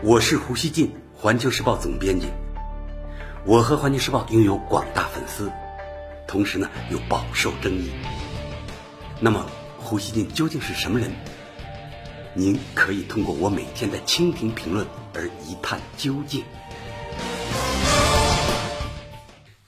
我是胡锡进，环球时报总编辑。我和环球时报拥有广大粉丝，同时呢又饱受争议。那么，胡锡进究竟是什么人？您可以通过我每天的蜻蜓评论而一探究竟。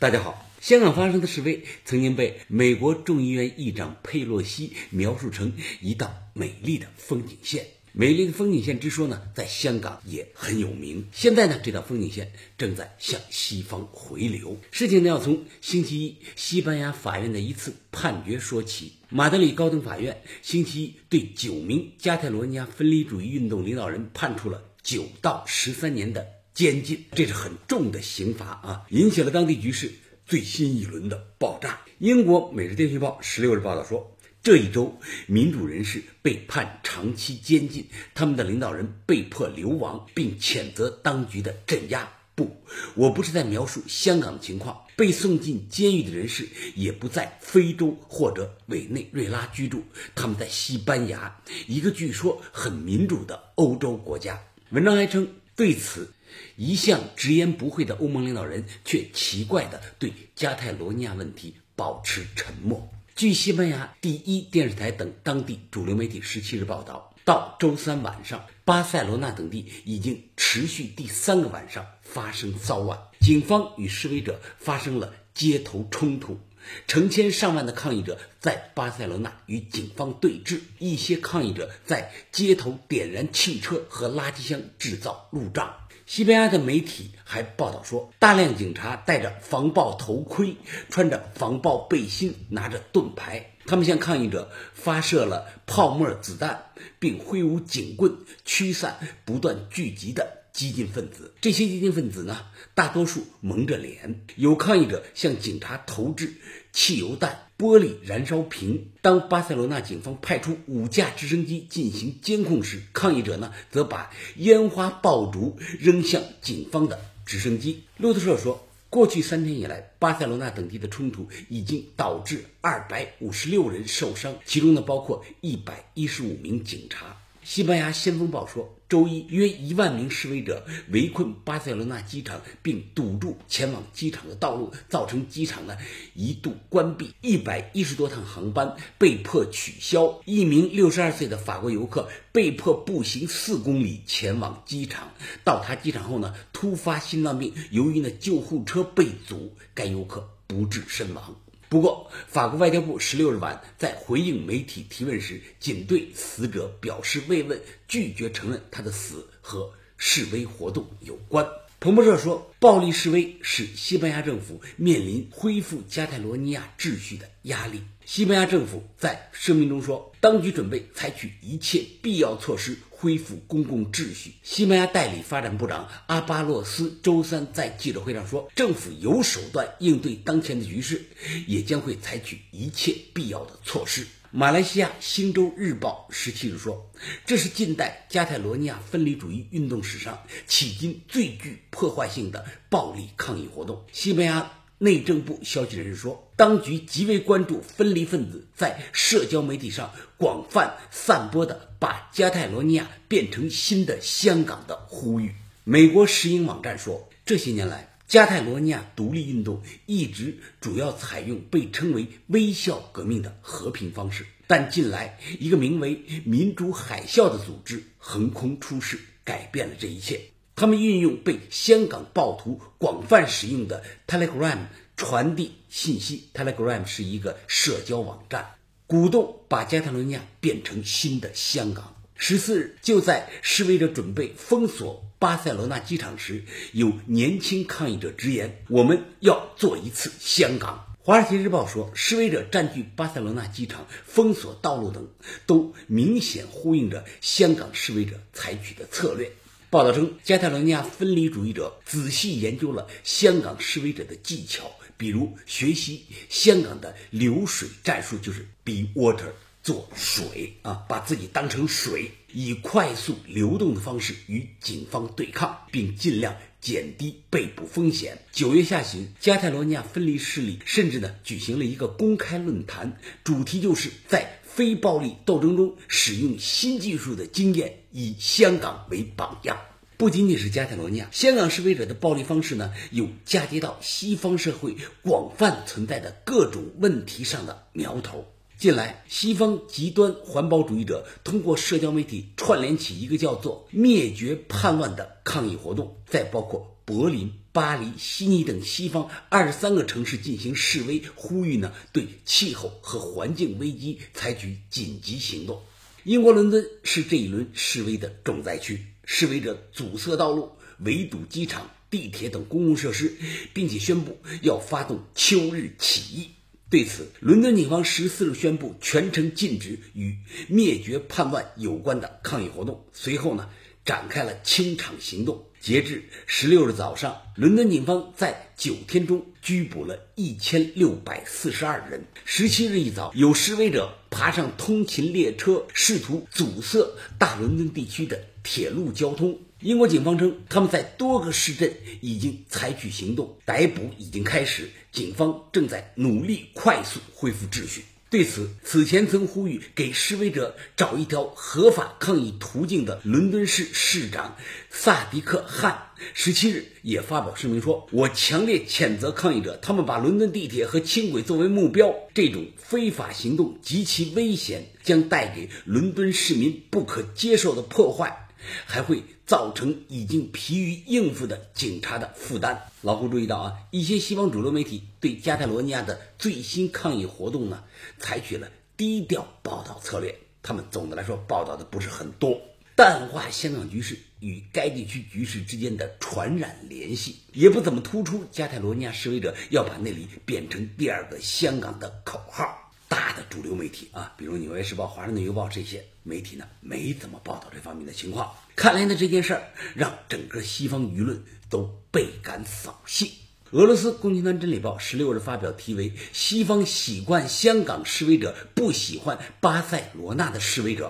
大家好，香港发生的示威曾经被美国众议院议长佩洛西描述成一道美丽的风景线。美丽的风景线之说呢，在香港也很有名。现在呢，这道风景线正在向西方回流。事情呢，要从星期一西班牙法院的一次判决说起。马德里高等法院星期一对九名加泰罗尼亚分离主义运动领导人判处了九到十三年的监禁，这是很重的刑罚啊，引起了当地局势最新一轮的爆炸。英国《每日电讯报》十六日报道说。这一周，民主人士被判长期监禁，他们的领导人被迫流亡，并谴责当局的镇压。不，我不是在描述香港的情况。被送进监狱的人士也不在非洲或者委内瑞拉居住，他们在西班牙，一个据说很民主的欧洲国家。文章还称，对此，一向直言不讳的欧盟领导人却奇怪地对加泰罗尼亚问题保持沉默。据西班牙第一电视台等当地主流媒体十七日报道，到周三晚上，巴塞罗那等地已经持续第三个晚上发生骚乱，警方与示威者发生了街头冲突，成千上万的抗议者在巴塞罗那与警方对峙，一些抗议者在街头点燃汽车和垃圾箱，制造路障。西班牙的媒体还报道说，大量警察戴着防爆头盔，穿着防爆背心，拿着盾牌，他们向抗议者发射了泡沫子弹，并挥舞警棍驱散不断聚集的激进分子。这些激进分子呢，大多数蒙着脸，有抗议者向警察投掷汽油弹。玻璃燃烧瓶。当巴塞罗那警方派出五架直升机进行监控时，抗议者呢则把烟花爆竹扔向警方的直升机。路透社说，过去三天以来，巴塞罗那等地的冲突已经导致二百五十六人受伤，其中呢包括一百一十五名警察。西班牙《先锋报》说，周一约一万名示威者围困巴塞罗那机场，并堵住前往机场的道路，造成机场呢一度关闭，一百一十多趟航班被迫取消。一名六十二岁的法国游客被迫步行四公里前往机场，到达机场后呢突发心脏病，由于呢救护车被阻，该游客不治身亡。不过，法国外交部十六日晚在回应媒体提问时，仅对死者表示慰问，拒绝承认他的死和示威活动有关。彭博社说，暴力示威使西班牙政府面临恢复加泰罗尼亚秩序的压力。西班牙政府在声明中说，当局准备采取一切必要措施恢复公共秩序。西班牙代理发展部长阿巴洛斯周三在记者会上说，政府有手段应对当前的局势，也将会采取一切必要的措施。马来西亚《星洲日报》十七日说，这是近代加泰罗尼亚分离主义运动史上迄今最具破坏性的暴力抗议活动。西班牙。内政部消息人士说，当局极为关注分离分子在社交媒体上广泛散播的把加泰罗尼亚变成新的香港的呼吁。美国石英网站说，这些年来，加泰罗尼亚独立运动一直主要采用被称为“微笑革命”的和平方式，但近来一个名为“民主海啸”的组织横空出世，改变了这一切。他们运用被香港暴徒广泛使用的 Telegram 传递信息。Telegram 是一个社交网站，鼓动把加泰罗尼亚变成新的香港。十四日，就在示威者准备封锁巴塞罗那机场时，有年轻抗议者直言：“我们要做一次香港。”《华尔街日报》说，示威者占据巴塞罗那机场、封锁道路等，都明显呼应着香港示威者采取的策略。报道称，加泰罗尼亚分离主义者仔细研究了香港示威者的技巧，比如学习香港的流水战术，就是 be water 做水啊，把自己当成水，以快速流动的方式与警方对抗，并尽量减低被捕风险。九月下旬，加泰罗尼亚分离势力甚至呢举行了一个公开论坛，主题就是在。非暴力斗争中使用新技术的经验，以香港为榜样。不仅仅是加泰罗尼亚，香港示威者的暴力方式呢，有嫁接到西方社会广泛存在的各种问题上的苗头。近来，西方极端环保主义者通过社交媒体串联起一个叫做“灭绝叛乱”的抗议活动，在包括柏林、巴黎、悉尼等西方二十三个城市进行示威，呼吁呢对气候和环境危机采取紧急行动。英国伦敦是这一轮示威的重灾区，示威者阻塞道路、围堵机场、地铁等公共设施，并且宣布要发动秋日起义。对此，伦敦警方十四日宣布全城禁止与灭绝叛乱有关的抗议活动。随后呢，展开了清场行动。截至十六日早上，伦敦警方在九天中拘捕了一千六百四十二人。十七日一早，有示威者爬上通勤列车，试图阻塞大伦敦地区的铁路交通。英国警方称，他们在多个市镇已经采取行动，逮捕已经开始，警方正在努力快速恢复秩序。对此，此前曾呼吁给示威者找一条合法抗议途径的伦敦市市长萨迪克·汗，十七日也发表声明说：“我强烈谴责抗议者，他们把伦敦地铁和轻轨作为目标，这种非法行动极其危险，将带给伦敦市民不可接受的破坏，还会。”造成已经疲于应付的警察的负担。老胡注意到啊，一些西方主流媒体对加泰罗尼亚的最新抗议活动呢，采取了低调报道策略。他们总的来说报道的不是很多，淡化香港局势与该地区局势之间的传染联系，也不怎么突出加泰罗尼亚示威者要把那里变成第二个香港的口号。大的主流媒体啊，比如《纽约时报》《华盛顿邮报》这些媒体呢，没怎么报道这方面的情况。看来呢，这件事儿让整个西方舆论都倍感扫兴。俄罗斯共青团真理报十六日发表题为《西方习惯香港示威者不喜欢巴塞罗那的示威者》。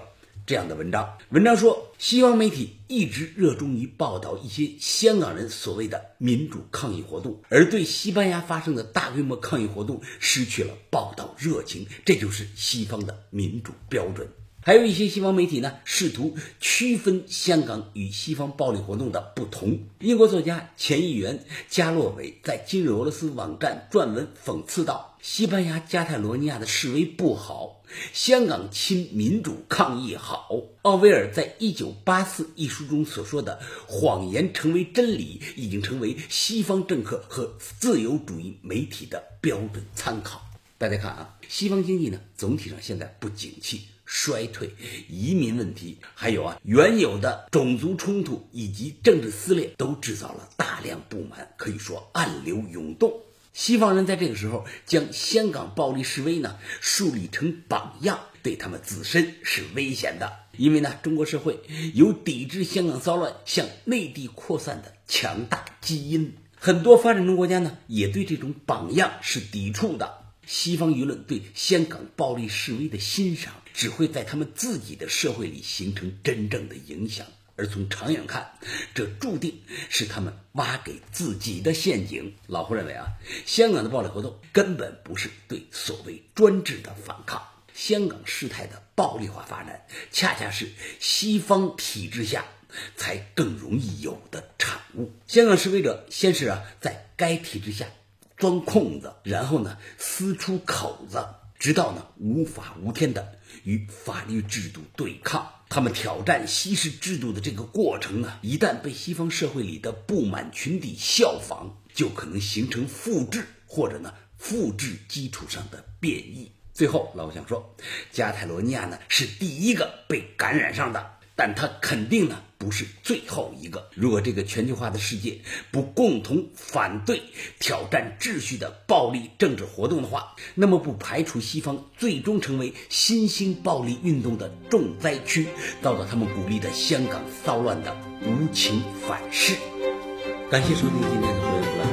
这样的文章，文章说，西方媒体一直热衷于报道一些香港人所谓的民主抗议活动，而对西班牙发生的大规模抗议活动失去了报道热情，这就是西方的民主标准。还有一些西方媒体呢，试图区分香港与西方暴力活动的不同。英国作家、前议员加洛韦在今日俄罗斯网站撰文讽刺道：“西班牙加泰罗尼亚的示威不好，香港亲民主抗议好。”奥威尔在《一九八四》一书中所说的“谎言成为真理”，已经成为西方政客和自由主义媒体的标准参考。大家看啊，西方经济呢，总体上现在不景气。衰退、移民问题，还有啊原有的种族冲突以及政治撕裂，都制造了大量不满，可以说暗流涌动。西方人在这个时候将香港暴力示威呢树立成榜样，对他们自身是危险的，因为呢中国社会有抵制香港骚乱向内地扩散的强大基因，很多发展中国家呢也对这种榜样是抵触的。西方舆论对香港暴力示威的欣赏，只会在他们自己的社会里形成真正的影响，而从长远看，这注定是他们挖给自己的陷阱。老胡认为啊，香港的暴力活动根本不是对所谓专制的反抗，香港事态的暴力化发展，恰恰是西方体制下才更容易有的产物。香港示威者先是啊，在该体制下。钻空子，然后呢撕出口子，直到呢无法无天的与法律制度对抗。他们挑战西式制度的这个过程呢，一旦被西方社会里的不满群体效仿，就可能形成复制或者呢复制基础上的变异。最后，老想说，加泰罗尼亚呢是第一个被感染上的。但他肯定呢不是最后一个。如果这个全球化的世界不共同反对挑战秩序的暴力政治活动的话，那么不排除西方最终成为新兴暴力运动的重灾区，遭到他们鼓励的香港骚乱的无情反噬。感谢收听今天的《回来》。